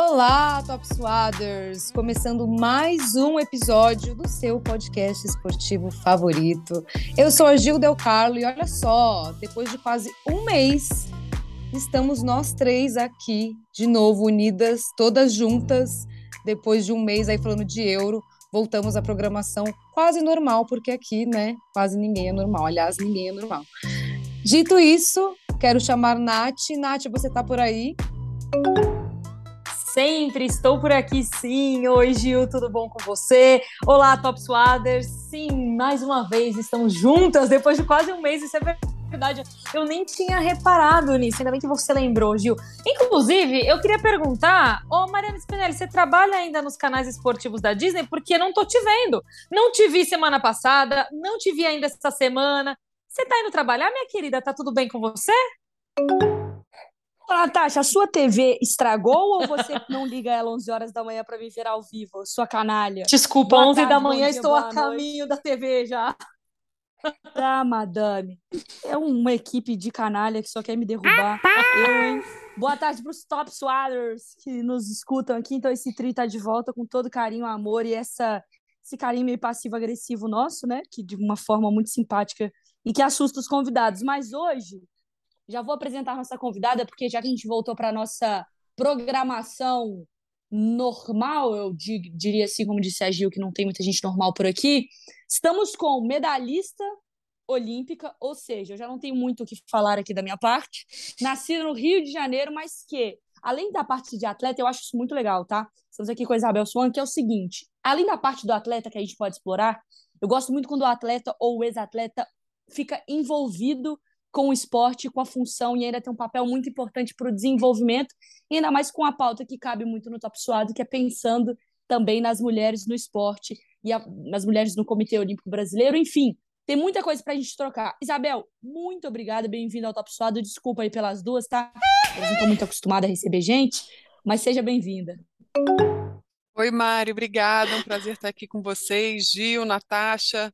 Olá, Top Swaders! Começando mais um episódio do seu podcast esportivo favorito. Eu sou a Gil Del Carlo e olha só, depois de quase um mês, estamos nós três aqui de novo, unidas, todas juntas, depois de um mês aí falando de euro. Voltamos à programação quase normal, porque aqui, né, quase ninguém é normal. Aliás, ninguém é normal. Dito isso, quero chamar Nath. Nath, você tá por aí? Sempre, estou por aqui sim. Oi, Gil, tudo bom com você? Olá, Top Swaders. Sim, mais uma vez estamos juntas depois de quase um mês, isso é verdade. Eu nem tinha reparado nisso, ainda bem que você lembrou, Gil. Inclusive, eu queria perguntar, ô Mariana Spinelli, você trabalha ainda nos canais esportivos da Disney? Porque não tô te vendo. Não te vi semana passada, não te vi ainda essa semana. Você tá indo trabalhar, minha querida? Tá tudo bem com você? Ô, Natasha, a sua TV estragou ou você não liga ela 11 horas da manhã para me ver ao vivo, sua canalha? Desculpa, boa 11 tarde, da manhã dia, estou a caminho noite. da TV já. Ah, madame. É uma equipe de canalha que só quer me derrubar. Eu, hein? Boa tarde para os Top Swatters que nos escutam aqui. Então, esse tri tá de volta com todo carinho, amor e essa, esse carinho meio passivo-agressivo nosso, né? Que de uma forma muito simpática e que assusta os convidados. Mas hoje já vou apresentar nossa convidada, porque já que a gente voltou para a nossa programação normal, eu diria assim, como disse a Gil, que não tem muita gente normal por aqui, estamos com medalhista olímpica, ou seja, eu já não tenho muito o que falar aqui da minha parte, nascida no Rio de Janeiro, mas que, além da parte de atleta, eu acho isso muito legal, tá? Estamos aqui com a Isabel Swan, que é o seguinte, além da parte do atleta que a gente pode explorar, eu gosto muito quando o atleta ou o ex-atleta fica envolvido com o esporte, com a função e ainda tem um papel muito importante para o desenvolvimento, e ainda mais com a pauta que cabe muito no Top Suado, que é pensando também nas mulheres no esporte e a, nas mulheres no Comitê Olímpico Brasileiro, enfim, tem muita coisa para a gente trocar. Isabel, muito obrigada, bem-vinda ao Top Suado, desculpa aí pelas duas, tá? Eu não estou muito acostumada a receber gente, mas seja bem-vinda. Oi, Mari, obrigada. É um prazer estar aqui com vocês. Gil, Natasha.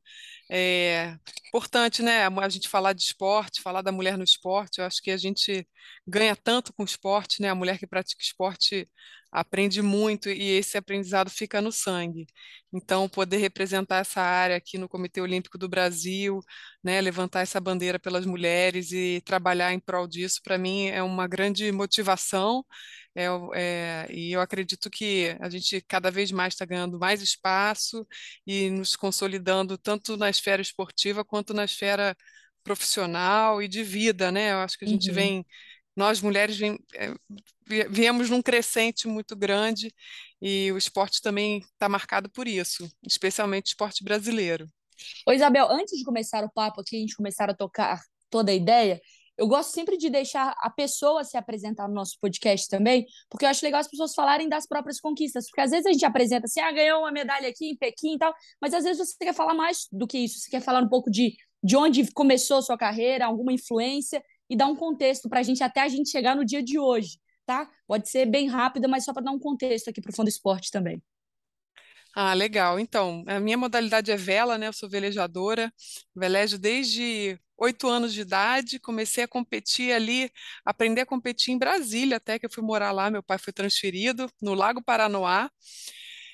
É importante, né, a gente falar de esporte, falar da mulher no esporte. Eu acho que a gente ganha tanto com o esporte, né? A mulher que pratica esporte aprende muito e esse aprendizado fica no sangue. Então, poder representar essa área aqui no Comitê Olímpico do Brasil, né, levantar essa bandeira pelas mulheres e trabalhar em prol disso, para mim é uma grande motivação. É, é, e eu acredito que a gente cada vez mais está ganhando mais espaço e nos consolidando tanto na esfera esportiva quanto na esfera profissional e de vida, né? Eu acho que a gente uhum. vem, nós mulheres vem, é, viemos num crescente muito grande e o esporte também está marcado por isso, especialmente o esporte brasileiro. Ô Isabel, antes de começar o papo aqui, a gente começar a tocar toda a ideia, eu gosto sempre de deixar a pessoa se apresentar no nosso podcast também, porque eu acho legal as pessoas falarem das próprias conquistas, porque às vezes a gente apresenta assim, ah, ganhou uma medalha aqui em Pequim e tal, mas às vezes você quer falar mais do que isso, você quer falar um pouco de, de onde começou a sua carreira, alguma influência, e dar um contexto para a gente até a gente chegar no dia de hoje, tá? Pode ser bem rápida, mas só para dar um contexto aqui para o Fundo Esporte também. Ah, legal. Então, a minha modalidade é vela, né? Eu sou velejadora, velejo desde oito anos de idade, comecei a competir ali, aprender a competir em Brasília, até que eu fui morar lá, meu pai foi transferido no Lago Paranoá.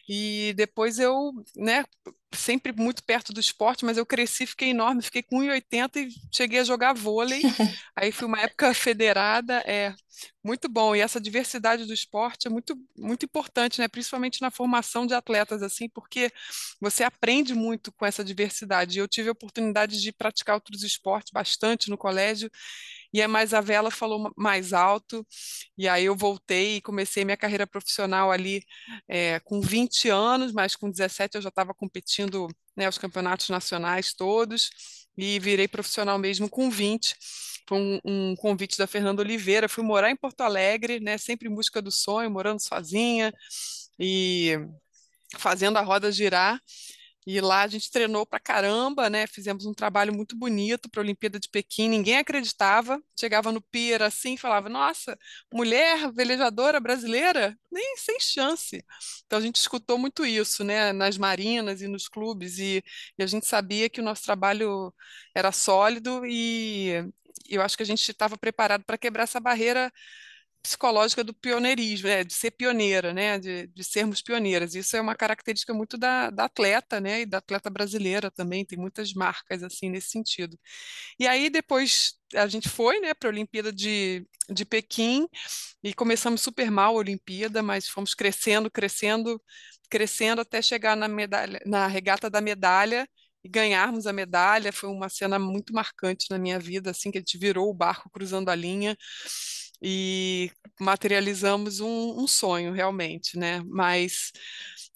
E depois eu, né, sempre muito perto do esporte, mas eu cresci, fiquei enorme, fiquei com 1,80 e cheguei a jogar vôlei. Aí foi uma época federada, é muito bom. E essa diversidade do esporte é muito, muito importante, né? Principalmente na formação de atletas, assim, porque você aprende muito com essa diversidade. Eu tive a oportunidade de praticar outros esportes bastante no colégio e a Mais a Vela falou mais alto, e aí eu voltei e comecei minha carreira profissional ali é, com 20 anos, mas com 17 eu já estava competindo né, os campeonatos nacionais todos, e virei profissional mesmo com 20. Foi um, um convite da Fernanda Oliveira, fui morar em Porto Alegre, né, sempre em busca do sonho, morando sozinha, e fazendo a roda girar. E lá a gente treinou pra caramba, né? Fizemos um trabalho muito bonito para a Olimpíada de Pequim. Ninguém acreditava. Chegava no pier assim, falava: "Nossa, mulher velejadora brasileira? Nem sem chance". Então a gente escutou muito isso, né? Nas marinas e nos clubes e, e a gente sabia que o nosso trabalho era sólido e eu acho que a gente estava preparado para quebrar essa barreira psicológica do pioneirismo, né, de ser pioneira, né, de, de sermos pioneiras. Isso é uma característica muito da, da atleta, né, e da atleta brasileira também, tem muitas marcas assim nesse sentido. E aí depois a gente foi, né, para a Olimpíada de, de Pequim e começamos super mal a Olimpíada, mas fomos crescendo, crescendo, crescendo até chegar na medalha, na regata da medalha e ganharmos a medalha. Foi uma cena muito marcante na minha vida, assim que a gente virou o barco cruzando a linha e materializamos um, um sonho realmente, né? Mas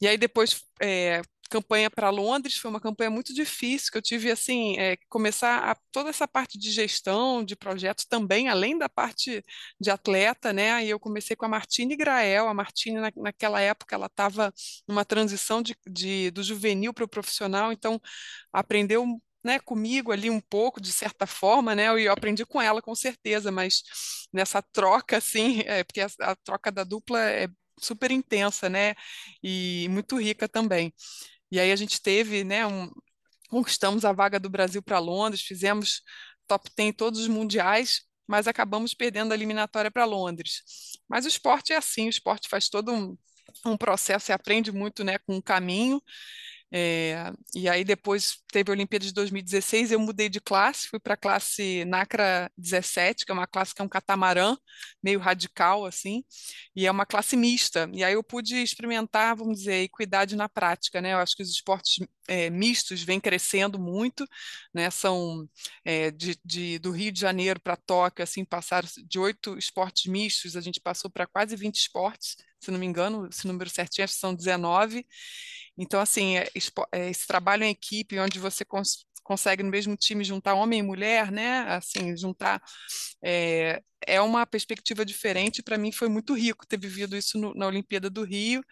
e aí depois é, campanha para Londres foi uma campanha muito difícil, que eu tive assim, é, começar a, toda essa parte de gestão, de projetos também, além da parte de atleta, né? Aí eu comecei com a Martine Grael, a Martine na, naquela época ela estava numa transição de, de, do juvenil para o profissional, então aprendeu né, comigo ali um pouco, de certa forma, né, eu aprendi com ela, com certeza, mas nessa troca, assim, é, porque a, a troca da dupla é super intensa, né, e muito rica também. E aí a gente teve, né, um, conquistamos a vaga do Brasil para Londres, fizemos top 10 em todos os mundiais, mas acabamos perdendo a eliminatória para Londres. Mas o esporte é assim, o esporte faz todo um, um processo, você aprende muito né, com o caminho, é, e aí depois teve a Olimpíada de 2016, eu mudei de classe, fui para a classe NACRA 17, que é uma classe que é um catamarã, meio radical assim, e é uma classe mista. E aí eu pude experimentar, vamos dizer, equidade na prática, né? Eu acho que os esportes é, mistos vêm crescendo muito, né? São é, de, de, do Rio de Janeiro para Tóquio, assim, passaram de oito esportes mistos, a gente passou para quase 20 esportes, se não me engano, esse número certinho, são 19. Então, assim, é, é, esse trabalho em equipe, onde você cons consegue no mesmo time juntar homem e mulher, né? Assim, juntar é, é uma perspectiva diferente. Para mim foi muito rico ter vivido isso no, na Olimpíada do Rio.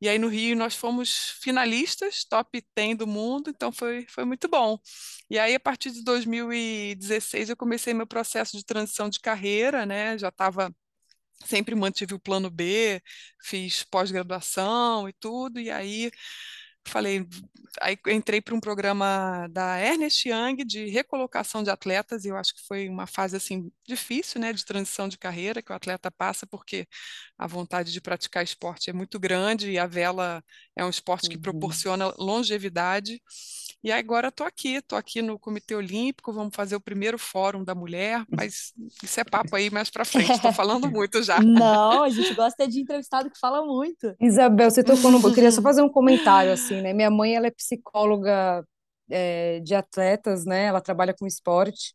E aí no Rio nós fomos finalistas, top 10 do mundo, então foi, foi muito bom. E aí a partir de 2016 eu comecei meu processo de transição de carreira, né? Já estava sempre mantive o plano B, fiz pós-graduação e tudo, e aí falei, aí entrei para um programa da Ernest Young de recolocação de atletas, e eu acho que foi uma fase assim difícil, né, de transição de carreira que o atleta passa, porque a vontade de praticar esporte é muito grande e a vela é um esporte que uhum. proporciona longevidade. E agora estou aqui, estou aqui no Comitê Olímpico, vamos fazer o primeiro fórum da mulher, mas isso é papo aí mais para frente, estou falando muito já. Não, a gente gosta de entrevistado que fala muito. Isabel, você tocou no... Eu queria só fazer um comentário, assim, né? Minha mãe, ela é psicóloga é, de atletas, né? Ela trabalha com esporte.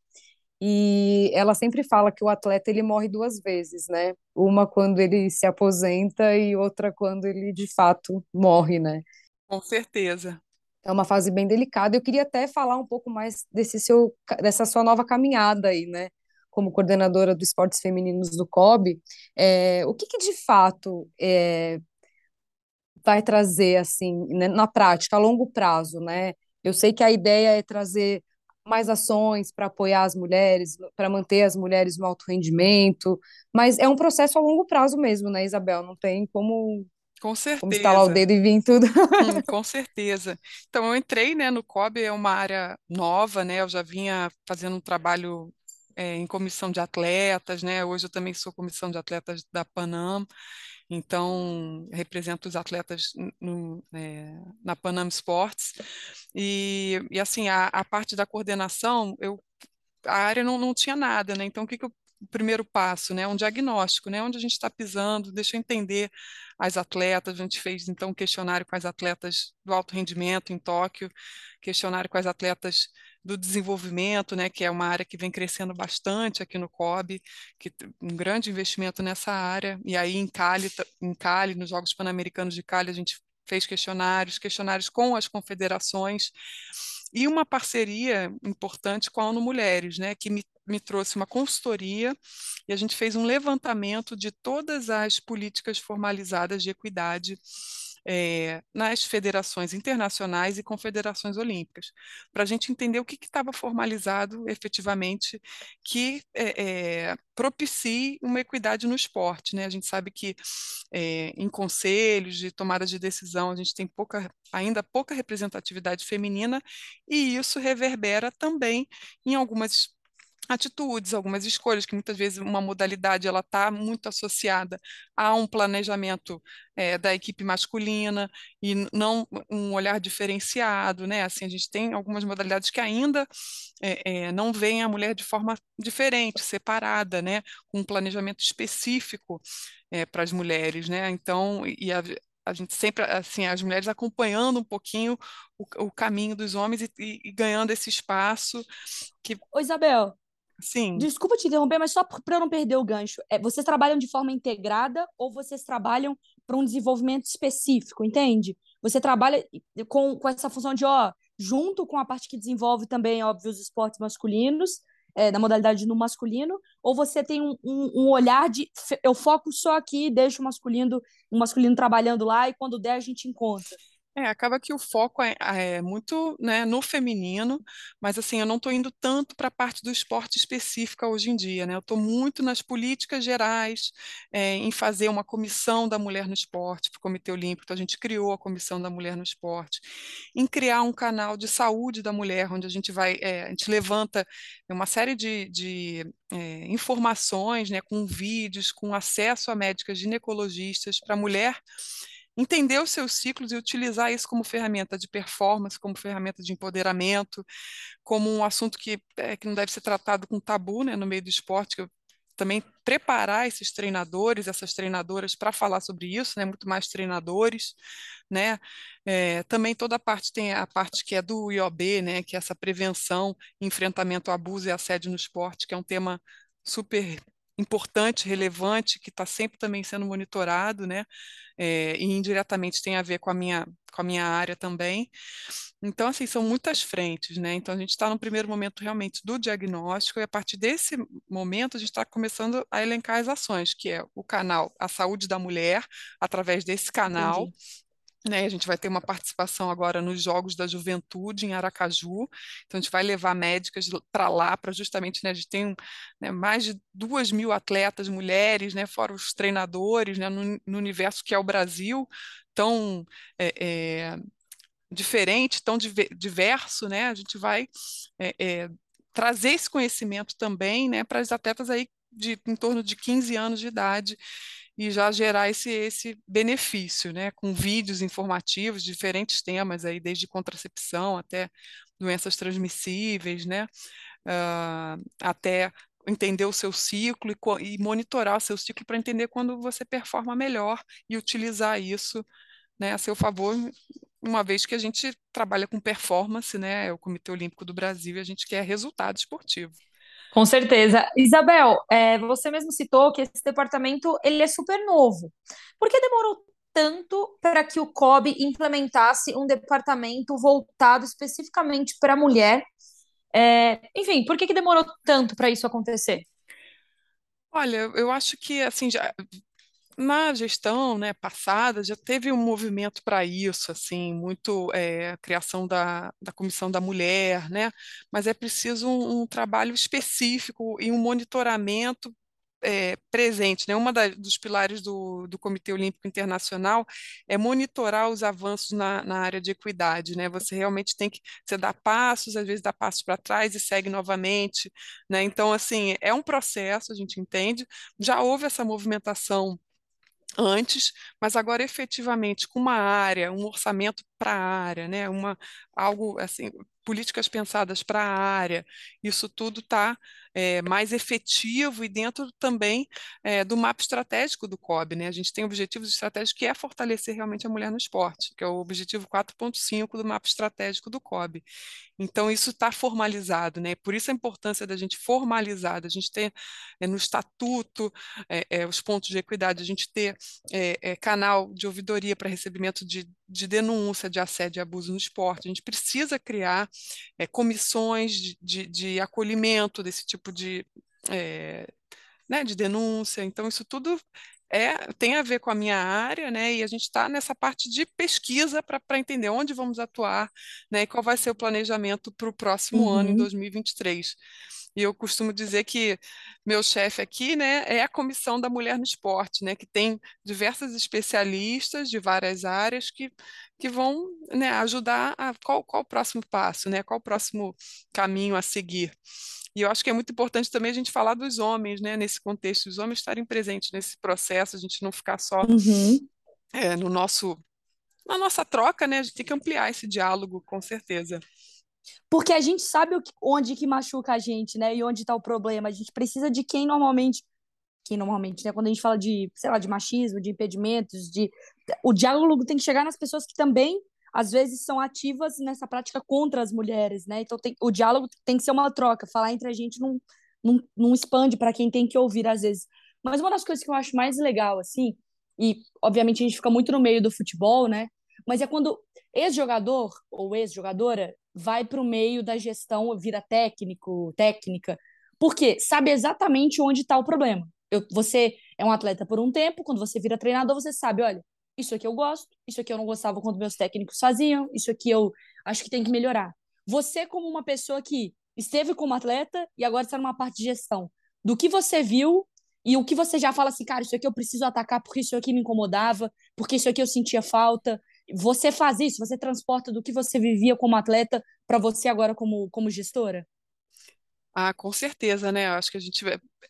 E ela sempre fala que o atleta ele morre duas vezes, né? Uma quando ele se aposenta e outra quando ele de fato morre, né? Com certeza é uma fase bem delicada. Eu queria até falar um pouco mais desse seu, dessa sua nova caminhada aí, né? Como coordenadora do esportes femininos do COB, é, o que, que de fato é, vai trazer assim né, na prática a longo prazo, né? Eu sei que a ideia é trazer mais ações para apoiar as mulheres, para manter as mulheres no alto rendimento, mas é um processo a longo prazo mesmo, né, Isabel? Não tem como com certeza. Como estalar o dedo e vir tudo. Hum, com certeza. Então, eu entrei, né, no COB, é uma área nova, né, eu já vinha fazendo um trabalho é, em comissão de atletas, né, hoje eu também sou comissão de atletas da Panam, então represento os atletas no, é, na Panam Sports, e, e assim, a, a parte da coordenação, eu a área não, não tinha nada, né? Então, o que, que eu o primeiro passo, né? Um diagnóstico, né? Onde a gente está pisando, deixa eu entender as atletas. A gente fez então um questionário com as atletas do alto rendimento em Tóquio, questionário com as atletas do desenvolvimento, né? Que é uma área que vem crescendo bastante aqui no COB, que um grande investimento nessa área. E aí em Cali, em Cali, nos Jogos Pan-Americanos de Cali, a gente fez questionários, questionários com as confederações e uma parceria importante com a ONU Mulheres, né, que me me trouxe uma consultoria e a gente fez um levantamento de todas as políticas formalizadas de equidade é, nas federações internacionais e confederações olímpicas, para a gente entender o que estava formalizado efetivamente que é, é, propicie uma equidade no esporte. Né? A gente sabe que em conselhos de tomada de decisão a gente tem pouca, ainda pouca representatividade feminina e isso reverbera também em algumas atitudes, algumas escolhas, que muitas vezes uma modalidade ela está muito associada a um planejamento é, da equipe masculina e não um olhar diferenciado, né? Assim, a gente tem algumas modalidades que ainda é, é, não veem a mulher de forma diferente, separada, né? Com um planejamento específico para as mulheres, né? Então, e a, a gente sempre, assim, as mulheres acompanhando um pouquinho o, o caminho dos homens e, e, e, ganhando esse espaço que... Ô, Isabel, Sim. Desculpa te interromper, mas só para eu não perder o gancho. É, vocês trabalham de forma integrada ou vocês trabalham para um desenvolvimento específico, entende? Você trabalha com, com essa função de, ó, junto com a parte que desenvolve também, óbvio, os esportes masculinos, é, da modalidade no masculino, ou você tem um, um, um, olhar de eu foco só aqui, deixo o masculino, o masculino trabalhando lá e quando der a gente encontra. É, acaba que o foco é, é muito, né, no feminino, mas assim, eu não estou indo tanto para a parte do esporte específica hoje em dia, né? Eu estou muito nas políticas gerais, é, em fazer uma comissão da mulher no esporte, para o Comitê Olímpico, então a gente criou a comissão da mulher no esporte, em criar um canal de saúde da mulher, onde a gente vai, é, a gente levanta uma série de, de é, informações, né, com vídeos, com acesso a médicas ginecologistas para a mulher entender os seus ciclos e utilizar isso como ferramenta de performance, como ferramenta de empoderamento, como um assunto que, é, que não deve ser tratado com tabu né, no meio do esporte, que eu também preparar esses treinadores, essas treinadoras para falar sobre isso, né, muito mais treinadores, né, é, também toda a parte tem a parte que é do IOB, né, que é essa prevenção, enfrentamento ao abuso e assédio no esporte, que é um tema super importante, relevante, que está sempre também sendo monitorado, né? É, e indiretamente tem a ver com a minha, com a minha área também. Então, assim, são muitas frentes, né? Então, a gente está no primeiro momento realmente do diagnóstico, e a partir desse momento a gente está começando a elencar as ações, que é o canal A Saúde da Mulher, através desse canal. Né, a gente vai ter uma participação agora nos Jogos da Juventude em Aracaju. Então, a gente vai levar médicas para lá para justamente, né, a gente tem né, mais de duas mil atletas mulheres, né, fora os treinadores, né, no, no universo que é o Brasil, tão é, é, diferente, tão diverso, né, a gente vai é, é, trazer esse conhecimento também né, para as atletas aí de em torno de 15 anos de idade e já gerar esse, esse benefício, né, com vídeos informativos diferentes temas aí, desde contracepção até doenças transmissíveis, né, uh, até entender o seu ciclo e, e monitorar o seu ciclo para entender quando você performa melhor e utilizar isso né, a seu favor, uma vez que a gente trabalha com performance, né, é o Comitê Olímpico do Brasil, e a gente quer resultado esportivo. Com certeza. Isabel, é, você mesmo citou que esse departamento ele é super novo. Por que demorou tanto para que o COB implementasse um departamento voltado especificamente para a mulher? É, enfim, por que, que demorou tanto para isso acontecer? Olha, eu acho que assim já na gestão, né, passada já teve um movimento para isso, assim, muito é, a criação da, da comissão da mulher, né, mas é preciso um, um trabalho específico e um monitoramento é, presente, né? Uma dos pilares do, do Comitê Olímpico Internacional é monitorar os avanços na, na área de equidade, né? Você realmente tem que você passos, às vezes dá passos para trás e segue novamente, né? Então, assim, é um processo, a gente entende. Já houve essa movimentação antes, mas agora efetivamente com uma área, um orçamento para a área, né? Uma algo assim, políticas pensadas para a área, isso tudo está é, mais efetivo e dentro também é, do mapa estratégico do COB. Né? A gente tem objetivos estratégicos que é fortalecer realmente a mulher no esporte, que é o objetivo 4.5 do mapa estratégico do COB. Então, isso está formalizado, né? Por isso a importância da gente formalizar, da gente ter é, no estatuto os pontos de equidade, a gente ter canal de ouvidoria para recebimento de, de denúncia de assédio e abuso no esporte. A gente precisa criar comissões de, de, de, acolhimento desse tipo de, né, de denúncia. Então, isso tudo é, tem a ver com a minha área, né? E a gente está nessa parte de pesquisa para entender onde vamos atuar, né? E qual vai ser o planejamento para o próximo uhum. ano, em 2023. E eu costumo dizer que meu chefe aqui, né, é a Comissão da Mulher no Esporte, né, que tem diversas especialistas de várias áreas que, que vão né, ajudar a qual, qual o próximo passo, né, qual o próximo caminho a seguir. E eu acho que é muito importante também a gente falar dos homens, né, nesse contexto, os homens estarem presentes nesse processo, a gente não ficar só uhum. é, no nosso na nossa troca, né? A gente tem que ampliar esse diálogo, com certeza. Porque a gente sabe onde que machuca a gente, né? E onde está o problema. A gente precisa de quem normalmente que normalmente, né, quando a gente fala de, sei lá, de machismo, de impedimentos, de o diálogo tem que chegar nas pessoas que também às vezes são ativas nessa prática contra as mulheres, né? Então tem, o diálogo tem que ser uma troca, falar entre a gente não, não, não expande para quem tem que ouvir às vezes. Mas uma das coisas que eu acho mais legal, assim, e obviamente a gente fica muito no meio do futebol, né? Mas é quando ex-jogador ou ex-jogadora vai para o meio da gestão, vira técnico, técnica, porque sabe exatamente onde está o problema. Eu, você é um atleta por um tempo, quando você vira treinador, você sabe, olha, isso aqui eu gosto, isso aqui eu não gostava quando meus técnicos faziam, isso aqui eu acho que tem que melhorar. Você, como uma pessoa que esteve como atleta e agora está numa parte de gestão, do que você viu e o que você já fala assim, cara, isso aqui eu preciso atacar porque isso aqui me incomodava, porque isso aqui eu sentia falta. Você faz isso, você transporta do que você vivia como atleta para você agora como, como gestora? Ah, com certeza, né? Acho que a gente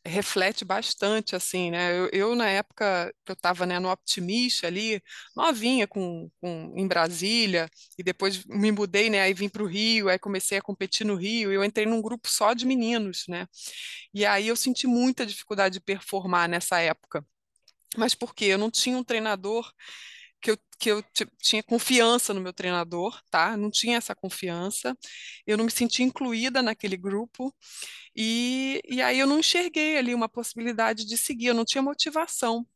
reflete bastante, assim, né? Eu, eu na época que eu estava né, no Optimista ali, novinha com, com, em Brasília, e depois me mudei, né? Aí vim para o Rio, aí comecei a competir no Rio, eu entrei num grupo só de meninos, né? E aí eu senti muita dificuldade de performar nessa época. Mas por quê? Eu não tinha um treinador que eu, que eu tinha confiança no meu treinador, tá? Não tinha essa confiança, eu não me sentia incluída naquele grupo, e, e aí eu não enxerguei ali uma possibilidade de seguir, eu não tinha motivação.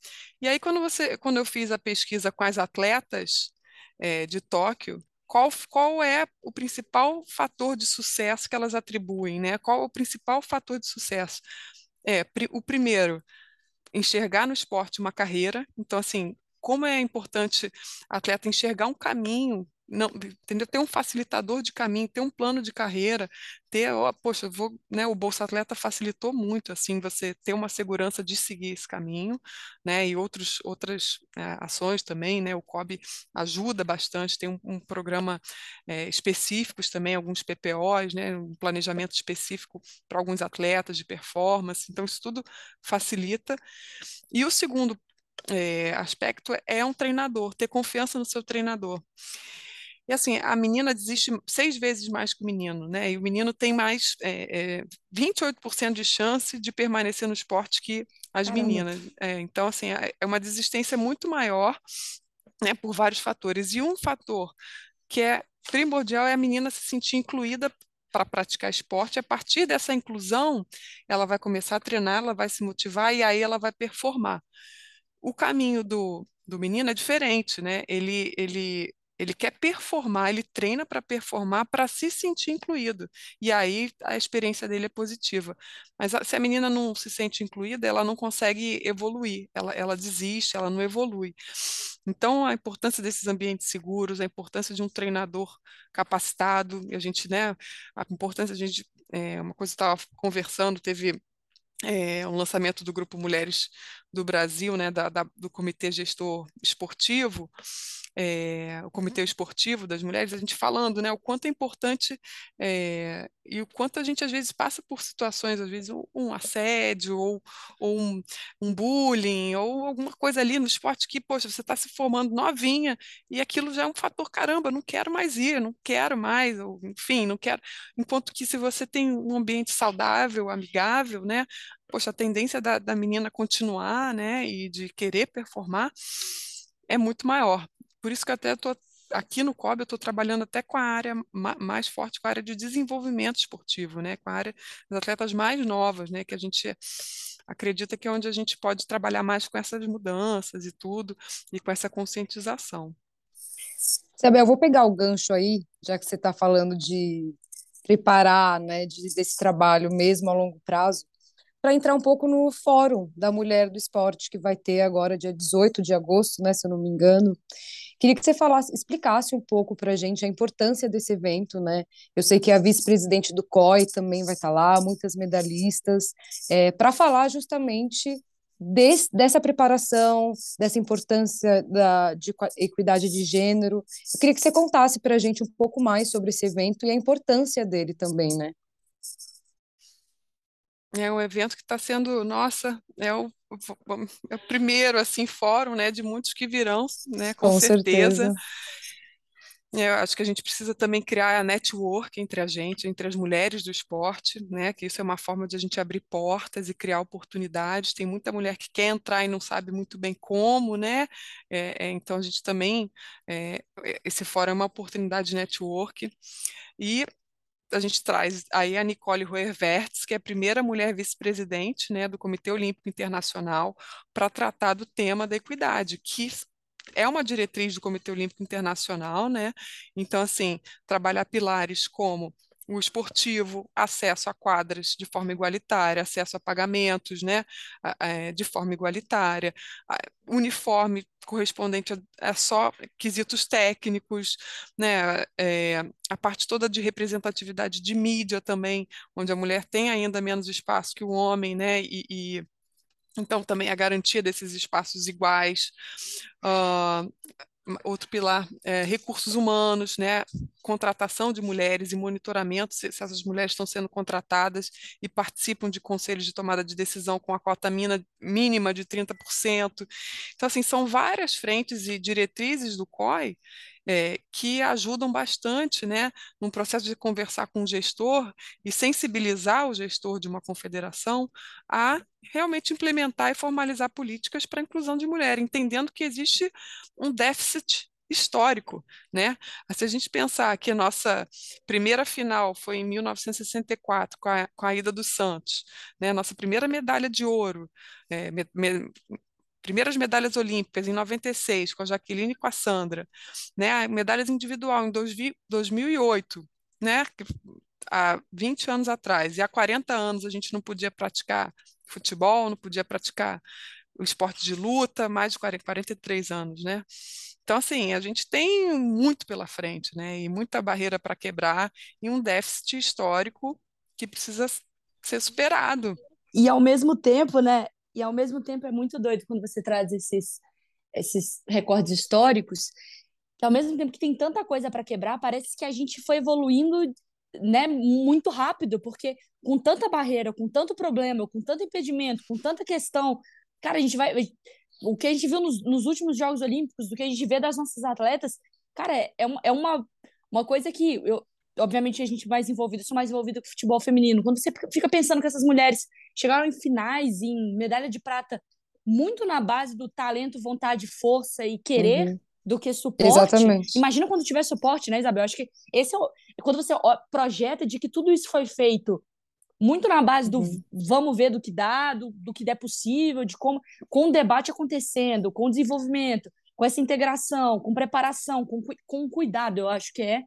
E aí, quando, você, quando eu fiz a pesquisa com as atletas é, de Tóquio, qual, qual é o principal fator de sucesso que elas atribuem, né? Qual é o principal fator de sucesso? É, o primeiro, enxergar no esporte uma carreira. Então, assim, como é importante atleta enxergar um caminho, não, entendeu? Ter um facilitador de caminho, ter um plano de carreira, ter, ó, poxa, vou, né, o Bolsa Atleta facilitou muito, assim, você ter uma segurança de seguir esse caminho, né, e outros, outras é, ações também, né, o COB ajuda bastante, tem um, um programa é, específicos também, alguns PPOs, né, um planejamento específico para alguns atletas de performance, então isso tudo facilita. E o segundo é, aspecto é um treinador, ter confiança no seu treinador. E assim, a menina desiste seis vezes mais que o menino, né? E o menino tem mais é, é, 28% de chance de permanecer no esporte que as Caramba. meninas. É, então, assim, é, é uma desistência muito maior, né, por vários fatores. E um fator que é primordial é a menina se sentir incluída para praticar esporte. A partir dessa inclusão, ela vai começar a treinar, ela vai se motivar e aí ela vai performar. O caminho do, do menino é diferente, né? Ele, ele, ele quer performar, ele treina para performar, para se sentir incluído. E aí a experiência dele é positiva. Mas se a menina não se sente incluída, ela não consegue evoluir, ela, ela desiste, ela não evolui. Então, a importância desses ambientes seguros, a importância de um treinador capacitado, a gente, né, a importância, a gente, é, uma coisa que estava conversando, teve é, um lançamento do Grupo Mulheres do Brasil, né, da, da, do Comitê Gestor Esportivo, é, o Comitê Esportivo das Mulheres, a gente falando né, o quanto é importante é, e o quanto a gente às vezes passa por situações, às vezes um, um assédio ou, ou um, um, bullying ou alguma coisa ali no esporte que, poxa, você está se formando novinha e aquilo já é um fator, caramba, não quero mais ir, não quero mais, ou, enfim, não quero. Enquanto que se você tem um ambiente saudável, amigável, né, poxa, a tendência da, da menina continuar, né, e de querer performar é muito maior. Por isso que até estou aqui no COB, eu estou trabalhando até com a área mais forte, com a área de desenvolvimento esportivo, né, com a área das atletas mais novas, né, que a gente acredita que é onde a gente pode trabalhar mais com essas mudanças e tudo, e com essa conscientização. Isabel, eu vou pegar o gancho aí, já que você está falando de preparar, né, de, desse trabalho mesmo a longo prazo para entrar um pouco no Fórum da Mulher do Esporte, que vai ter agora dia 18 de agosto, né, se eu não me engano. Queria que você falasse, explicasse um pouco para a gente a importância desse evento, né? Eu sei que a vice-presidente do COI também vai estar tá lá, muitas medalhistas, é, para falar justamente Des, dessa preparação, dessa importância da, de equidade de gênero. Eu queria que você contasse para a gente um pouco mais sobre esse evento e a importância dele também, né? É um evento que está sendo, nossa, é o, é o primeiro assim fórum, né, de muitos que virão, né, com, Com certeza. certeza. Eu acho que a gente precisa também criar a network entre a gente, entre as mulheres do esporte, né? Que isso é uma forma de a gente abrir portas e criar oportunidades. Tem muita mulher que quer entrar e não sabe muito bem como, né? É, é, então a gente também é, esse fórum é uma oportunidade de network e a gente traz aí a Nicole Roerwertz, que é a primeira mulher vice-presidente né, do Comitê Olímpico Internacional, para tratar do tema da equidade, que é uma diretriz do Comitê Olímpico Internacional, né? Então, assim, trabalhar pilares como o esportivo, acesso a quadras de forma igualitária, acesso a pagamentos, né, de forma igualitária, uniforme correspondente a, a só quesitos técnicos, né, é, a parte toda de representatividade de mídia também, onde a mulher tem ainda menos espaço que o homem, né, e, e então, também a garantia desses espaços iguais. Uh, outro pilar é recursos humanos, né? contratação de mulheres e monitoramento se, se, essas mulheres estão sendo contratadas e participam de conselhos de tomada de decisão com a cota mina, mínima de 30%. Então, assim, são várias frentes e diretrizes do COI é, que ajudam bastante né, no processo de conversar com o gestor e sensibilizar o gestor de uma confederação a realmente implementar e formalizar políticas para a inclusão de mulher, entendendo que existe um déficit histórico, né? Se a gente pensar que a nossa primeira final foi em 1964 com a, com a ida do Santos, né? Nossa primeira medalha de ouro, é, me, me, primeiras medalhas olímpicas em 96 com a Jaqueline e com a Sandra, né? Medalhas individual em 2008, né? Há 20 anos atrás e há 40 anos a gente não podia praticar futebol, não podia praticar o esporte de luta, mais de 40, 43 anos, né? Então, assim, a gente tem muito pela frente, né? E muita barreira para quebrar e um déficit histórico que precisa ser superado. E ao mesmo tempo, né, e ao mesmo tempo é muito doido quando você traz esses, esses recordes históricos, que ao mesmo tempo que tem tanta coisa para quebrar, parece que a gente foi evoluindo né, muito rápido, porque com tanta barreira, com tanto problema, com tanto impedimento, com tanta questão, cara, a gente vai. O que a gente viu nos, nos últimos Jogos Olímpicos, do que a gente vê das nossas atletas, cara, é, é, uma, é uma, coisa que eu, obviamente a gente mais envolvido, sou mais envolvida com futebol feminino. Quando você fica pensando que essas mulheres chegaram em finais, em medalha de prata, muito na base do talento, vontade, força e querer, uhum. do que suporte. Exatamente. Imagina quando tiver suporte, né, Isabel? Acho que esse é o, quando você projeta de que tudo isso foi feito muito na base do uhum. vamos ver do que dá, do, do que der possível, de como, com o debate acontecendo, com o desenvolvimento, com essa integração, com preparação, com, com cuidado, eu acho que é,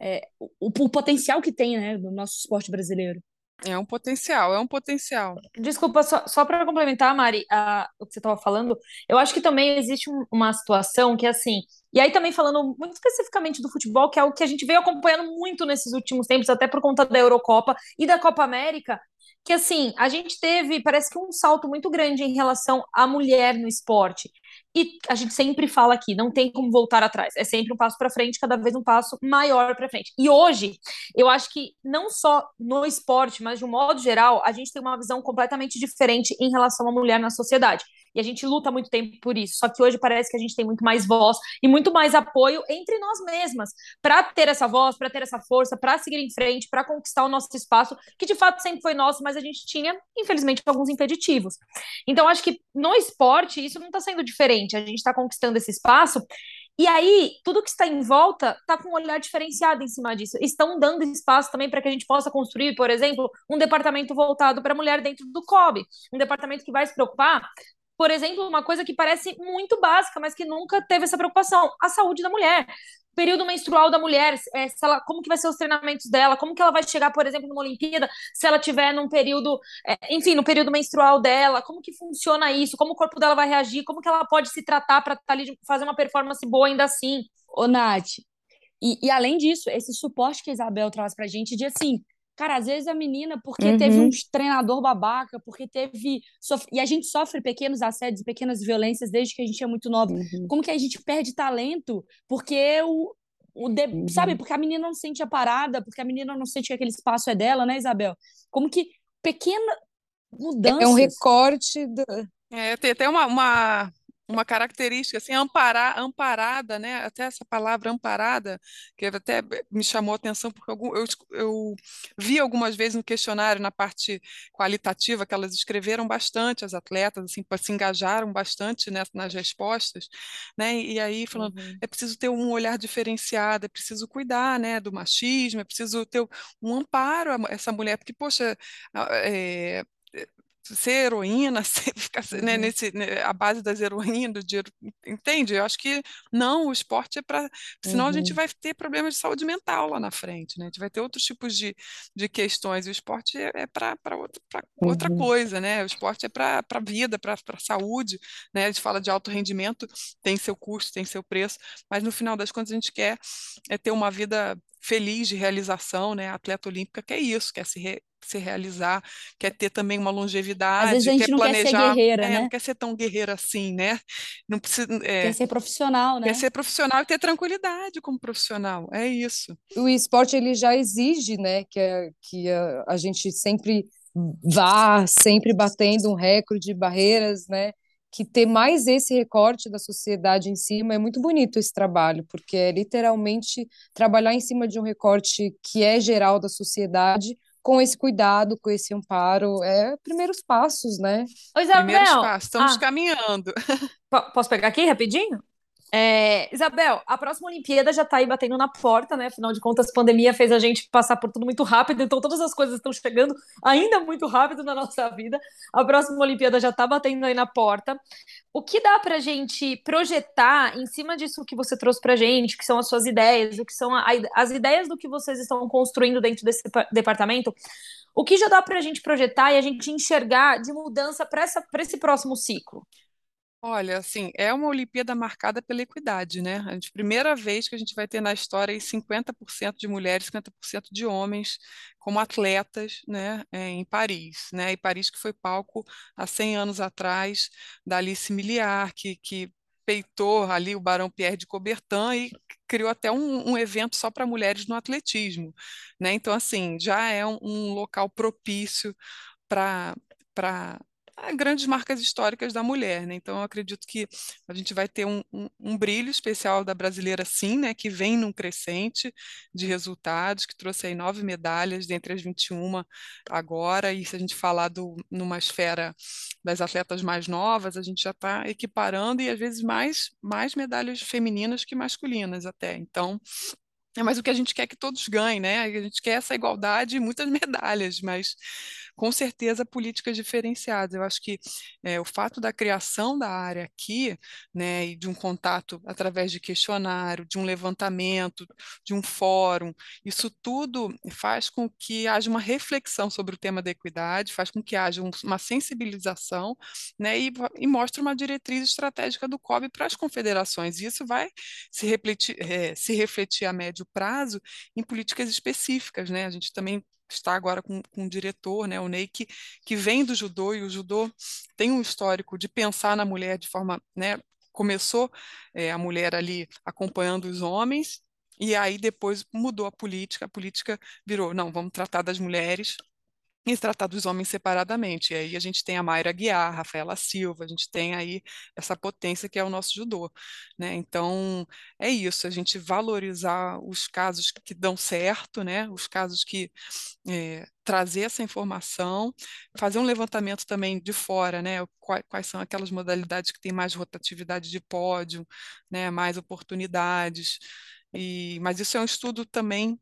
é o, o, potencial que tem né, no nosso esporte brasileiro. É um potencial, é um potencial. Desculpa, só, só para complementar, Mari, a, o que você estava falando, eu acho que também existe um, uma situação que, assim, e aí também falando muito especificamente do futebol, que é o que a gente veio acompanhando muito nesses últimos tempos, até por conta da Eurocopa e da Copa América, que assim, a gente teve, parece que um salto muito grande em relação à mulher no esporte. E a gente sempre fala aqui, não tem como voltar atrás. É sempre um passo para frente, cada vez um passo maior para frente. E hoje, eu acho que não só no esporte, mas de um modo geral, a gente tem uma visão completamente diferente em relação à mulher na sociedade. E a gente luta muito tempo por isso. Só que hoje parece que a gente tem muito mais voz e muito mais apoio entre nós mesmas para ter essa voz, para ter essa força, para seguir em frente, para conquistar o nosso espaço, que de fato sempre foi nosso, mas a gente tinha, infelizmente, alguns impeditivos. Então, acho que no esporte isso não está sendo diferente. A gente está conquistando esse espaço e aí, tudo que está em volta está com um olhar diferenciado em cima disso. Estão dando espaço também para que a gente possa construir, por exemplo, um departamento voltado para a mulher dentro do COB. Um departamento que vai se preocupar por exemplo, uma coisa que parece muito básica, mas que nunca teve essa preocupação, a saúde da mulher. Período menstrual da mulher, é, ela, como que vai ser os treinamentos dela, como que ela vai chegar, por exemplo, numa Olimpíada, se ela tiver num período, é, enfim, no período menstrual dela, como que funciona isso, como o corpo dela vai reagir, como que ela pode se tratar para tá fazer uma performance boa ainda assim. Ô, Nath, e, e além disso, esse suporte que a Isabel traz pra gente de assim, Cara, às vezes a menina, porque uhum. teve um treinador babaca, porque teve. Sof... E a gente sofre pequenos assédios, pequenas violências desde que a gente é muito nova. Uhum. Como que a gente perde talento? Porque o. o de... uhum. Sabe? Porque a menina não sente a parada, porque a menina não sente que aquele espaço é dela, né, Isabel? Como que pequena, mudanças. É um recorte. Do... É, tem até uma, uma uma característica assim amparar, amparada, né? Até essa palavra amparada que até me chamou a atenção porque eu, eu, vi algumas vezes no questionário na parte qualitativa que elas escreveram bastante as atletas assim se engajaram bastante né, nas respostas, né? E aí falando uhum. é preciso ter um olhar diferenciado, é preciso cuidar, né, do machismo, é preciso ter um amparo a essa mulher porque poxa é, ser heroína, ser, ficar né, uhum. né, nesse, né, a base das heroínas, de, entende? Eu acho que não, o esporte é para. Senão uhum. a gente uhum. vai ter problemas de saúde mental lá na frente, né? A gente vai ter outros tipos de, de questões. E o esporte é, é para outra, uhum. outra coisa, né? O esporte é para a vida, para a saúde, né? A gente fala de alto rendimento, tem seu custo, tem seu preço, mas no final das contas a gente quer é ter uma vida feliz de realização, né? A atleta olímpica quer isso, quer se, re, se realizar, quer ter também uma longevidade, Às vezes a gente quer não planejar, quer ser guerreira, é, né? não quer ser tão guerreira assim, né? Não precisa, é, quer ser profissional, né? Quer ser profissional e ter tranquilidade como profissional, é isso. O esporte ele já exige, né, que a, que a, a gente sempre vá, sempre batendo um recorde de barreiras, né? Que ter mais esse recorte da sociedade em cima é muito bonito esse trabalho, porque é literalmente trabalhar em cima de um recorte que é geral da sociedade, com esse cuidado, com esse amparo, é primeiros passos, né? Oi, Isabel. Primeiros passos, estamos ah, caminhando. Posso pegar aqui rapidinho? É, Isabel, a próxima Olimpíada já está aí batendo na porta, né? Afinal de contas, a pandemia fez a gente passar por tudo muito rápido, então todas as coisas estão chegando ainda muito rápido na nossa vida. A próxima Olimpíada já está batendo aí na porta. O que dá para a gente projetar em cima disso que você trouxe para a gente, que são as suas ideias, o que são a, as ideias do que vocês estão construindo dentro desse departamento? O que já dá para a gente projetar e a gente enxergar de mudança para esse próximo ciclo? Olha, assim, é uma Olimpíada marcada pela equidade, né? A gente, primeira vez que a gente vai ter na história aí 50% de mulheres, 50% de homens como atletas, né, é, em Paris, né? E Paris que foi palco há 100 anos atrás da Alice Milliard, que, que peitou ali o Barão Pierre de Coubertin e criou até um, um evento só para mulheres no atletismo, né? Então, assim, já é um, um local propício para para grandes marcas históricas da mulher, né? Então, eu acredito que a gente vai ter um, um, um, brilho especial da brasileira, sim, né? Que vem num crescente de resultados, que trouxe aí nove medalhas dentre as 21 agora, e se a gente falar do, numa esfera das atletas mais novas, a gente já está equiparando e às vezes mais, mais medalhas femininas que masculinas até. Então, é mas o que a gente quer que todos ganhem, né? A gente quer essa igualdade e muitas medalhas, mas com certeza políticas diferenciadas. Eu acho que é, o fato da criação da área aqui, né, e de um contato através de questionário, de um levantamento, de um fórum, isso tudo faz com que haja uma reflexão sobre o tema da equidade, faz com que haja um, uma sensibilização, né, e, e mostra uma diretriz estratégica do COB para as confederações. E isso vai se refletir, é, se refletir a médio prazo em políticas específicas, né? A gente também está agora com, com um diretor, né, o Ney, que, que vem do judô, e o judô tem um histórico de pensar na mulher de forma, né, começou é, a mulher ali acompanhando os homens, e aí depois mudou a política, a política virou, não, vamos tratar das mulheres e tratar dos homens separadamente. E aí a gente tem a Mayra Guiar, Rafaela Silva, a gente tem aí essa potência que é o nosso judô, né? Então, é isso, a gente valorizar os casos que dão certo, né? Os casos que é, trazer essa informação, fazer um levantamento também de fora, né? Quais, quais, são aquelas modalidades que têm mais rotatividade de pódio, né? Mais oportunidades. E, mas isso é um estudo também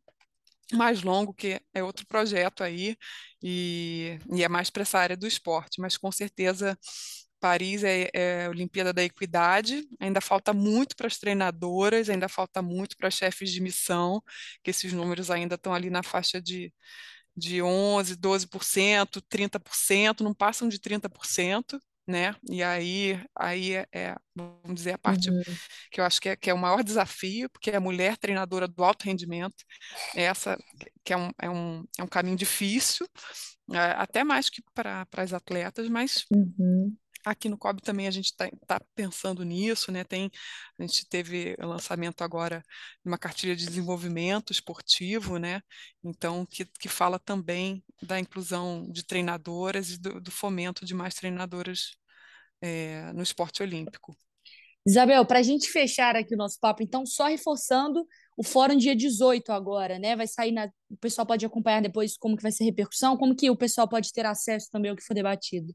mais longo, que é outro projeto aí, e, e é mais para essa área do esporte, mas com certeza Paris é, é a Olimpíada da Equidade, ainda falta muito para as treinadoras, ainda falta muito para chefes de missão, que esses números ainda estão ali na faixa de, de 11%, 12%, 30%, não passam de 30%, né? E aí, aí é, é, vamos dizer, a parte uhum. que eu acho que é, que é o maior desafio, porque é a mulher treinadora do alto rendimento, essa que é um, é um, é um caminho difícil, é, até mais que para as atletas, mas uhum. Aqui no COB também a gente está tá pensando nisso, né? Tem, a gente teve lançamento agora de uma cartilha de desenvolvimento esportivo, né? Então, que, que fala também da inclusão de treinadoras e do, do fomento de mais treinadoras é, no esporte olímpico. Isabel, para a gente fechar aqui o nosso papo, então, só reforçando o fórum dia 18 agora, né? Vai sair na. O pessoal pode acompanhar depois como que vai ser a repercussão, como que o pessoal pode ter acesso também ao que for debatido.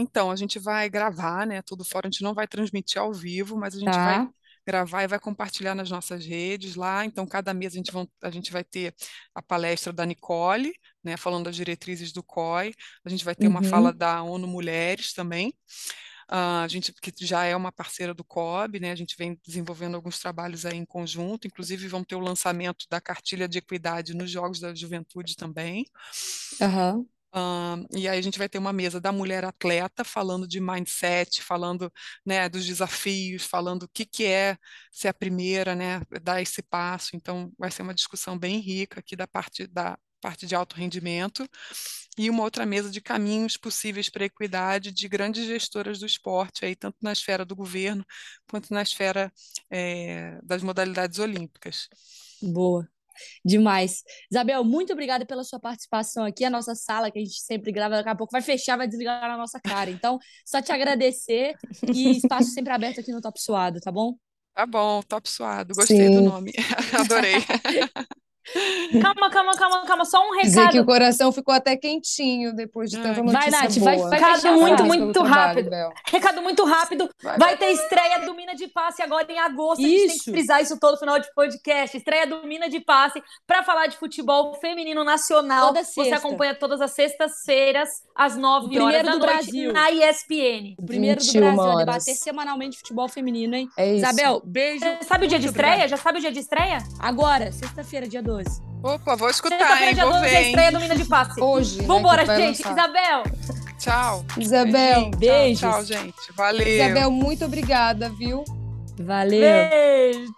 Então, a gente vai gravar, né? Tudo fora, a gente não vai transmitir ao vivo, mas a gente tá. vai gravar e vai compartilhar nas nossas redes lá. Então, cada mês a gente, vão, a gente vai ter a palestra da Nicole, né, falando das diretrizes do COI. A gente vai ter uhum. uma fala da ONU Mulheres também. Uh, a gente que já é uma parceira do COB, né? A gente vem desenvolvendo alguns trabalhos aí em conjunto, inclusive vamos ter o lançamento da cartilha de equidade nos Jogos da Juventude também. Uhum. E aí a gente vai ter uma mesa da mulher atleta falando de mindset, falando né, dos desafios, falando o que, que é ser a primeira, né, dar esse passo. Então vai ser uma discussão bem rica aqui da parte da parte de alto rendimento e uma outra mesa de caminhos possíveis para equidade de grandes gestoras do esporte, aí, tanto na esfera do governo quanto na esfera é, das modalidades olímpicas. Boa. Demais. Isabel, muito obrigada pela sua participação aqui. A nossa sala, que a gente sempre grava, daqui a pouco vai fechar, vai desligar na nossa cara. Então, só te agradecer e espaço sempre aberto aqui no Top Suado, tá bom? Tá bom, Top Suado. Gostei Sim. do nome. Adorei. Calma, calma, calma, calma. Só um recado. Dizer que o coração ficou até quentinho depois de tanta notícia Vai, Nath, boa. vai, vai Recado muito, muito rápido. Trabalho, recado muito rápido. Vai, vai, ter estreia do Mina de Passe agora em agosto. Isso. A gente tem que frisar isso todo final de podcast. Estreia do Mina de Passe para falar de futebol feminino nacional. Toda Você acompanha todas as sextas-feiras, às nove horas da do noite, Brasil. na ESPN. O primeiro do Brasil horas. a debater semanalmente futebol feminino, hein? É isso. Isabel, beijo. Você sabe o dia de estreia? Obrigado. Já sabe o dia de estreia? Agora, sexta-feira, dia 12. Opa, vou escutar, hein? Vou ver, a estreia do Mina de Passe. Hoje. Né, Vambora, né, gente. Lançar. Isabel. Tchau. Isabel, beijo. Tchau, tchau, gente. Valeu. Isabel, muito obrigada, viu? Valeu. Beijo.